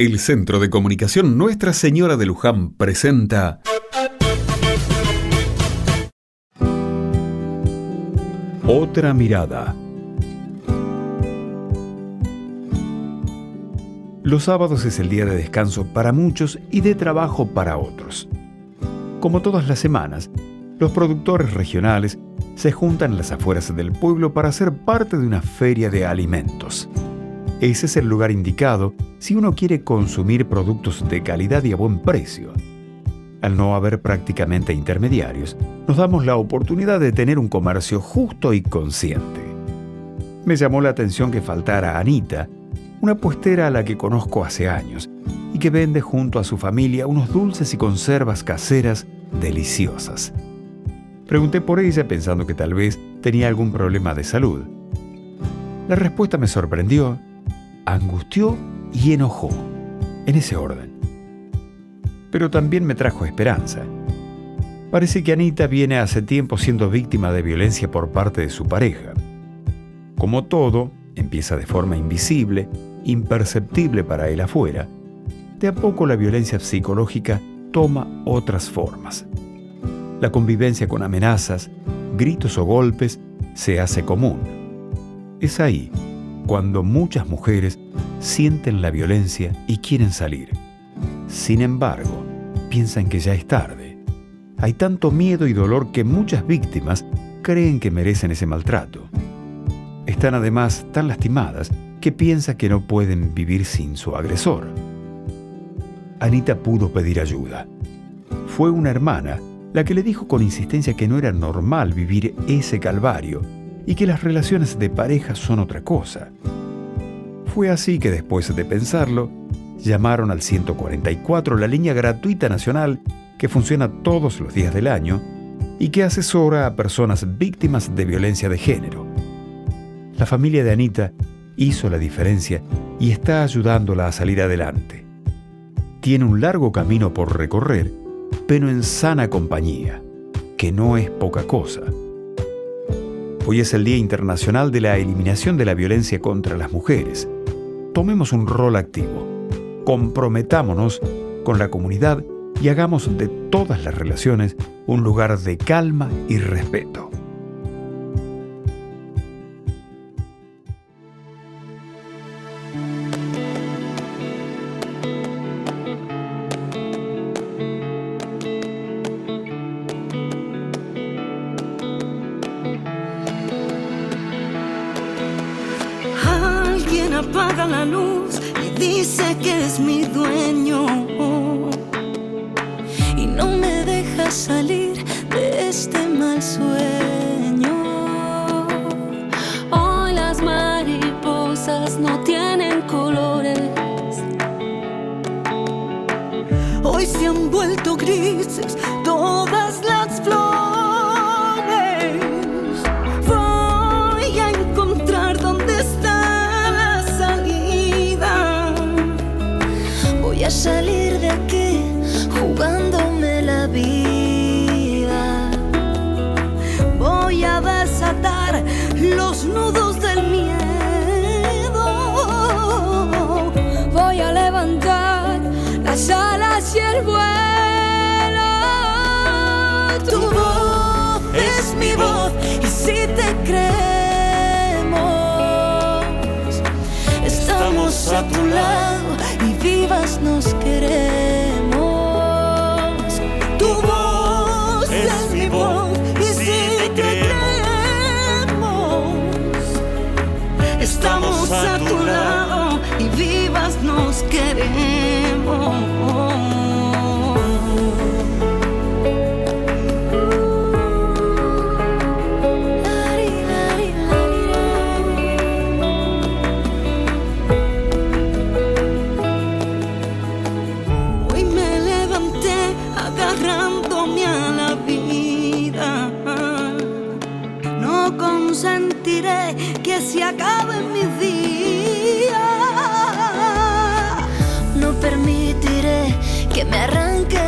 El Centro de Comunicación Nuestra Señora de Luján presenta Otra mirada. Los sábados es el día de descanso para muchos y de trabajo para otros. Como todas las semanas, los productores regionales se juntan en las afueras del pueblo para ser parte de una feria de alimentos. Ese es el lugar indicado si uno quiere consumir productos de calidad y a buen precio. Al no haber prácticamente intermediarios, nos damos la oportunidad de tener un comercio justo y consciente. Me llamó la atención que faltara Anita, una puestera a la que conozco hace años y que vende junto a su familia unos dulces y conservas caseras deliciosas. Pregunté por ella pensando que tal vez tenía algún problema de salud. La respuesta me sorprendió, angustió y enojó, en ese orden. Pero también me trajo esperanza. Parece que Anita viene hace tiempo siendo víctima de violencia por parte de su pareja. Como todo, empieza de forma invisible, imperceptible para él afuera. De a poco la violencia psicológica toma otras formas. La convivencia con amenazas, gritos o golpes se hace común. Es ahí cuando muchas mujeres sienten la violencia y quieren salir. Sin embargo, piensan que ya es tarde. Hay tanto miedo y dolor que muchas víctimas creen que merecen ese maltrato. Están además tan lastimadas que piensan que no pueden vivir sin su agresor. Anita pudo pedir ayuda. Fue una hermana la que le dijo con insistencia que no era normal vivir ese calvario y que las relaciones de pareja son otra cosa. Fue así que después de pensarlo, llamaron al 144, la línea gratuita nacional que funciona todos los días del año y que asesora a personas víctimas de violencia de género. La familia de Anita hizo la diferencia y está ayudándola a salir adelante. Tiene un largo camino por recorrer, pero en sana compañía, que no es poca cosa. Hoy es el Día Internacional de la Eliminación de la Violencia contra las Mujeres tomemos un rol activo, comprometámonos con la comunidad y hagamos de todas las relaciones un lugar de calma y respeto. Apaga la luz y dice que es mi dueño. Y no me deja salir de este mal sueño. Hoy las mariposas no tienen colores. Hoy se han vuelto grises todas las flores. Salir de aquí jugándome la vida. Voy a desatar los nudos del miedo. Voy a levantar las alas y el vuelo. Nos queremos. consentiré que se acaben mis días. Que me arranquen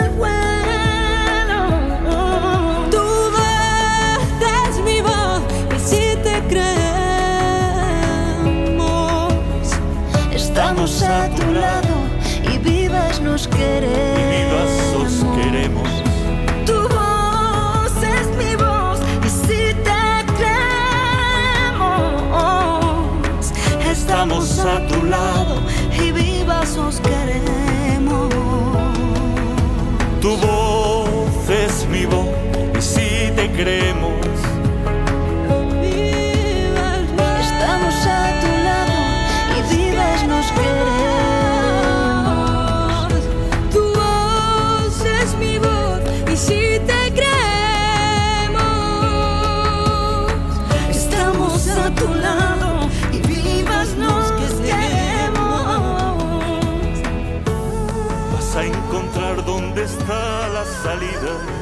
alas y el vuelo. Tu voz es mi voz y si te creemos, estamos a tu lado y vivas nos Vivas os queremos. queremos. Tu voz es mi voz y si te creemos, estamos a tu lado y vivas os queremos. Tu voz es mi voz y si te creemos, good.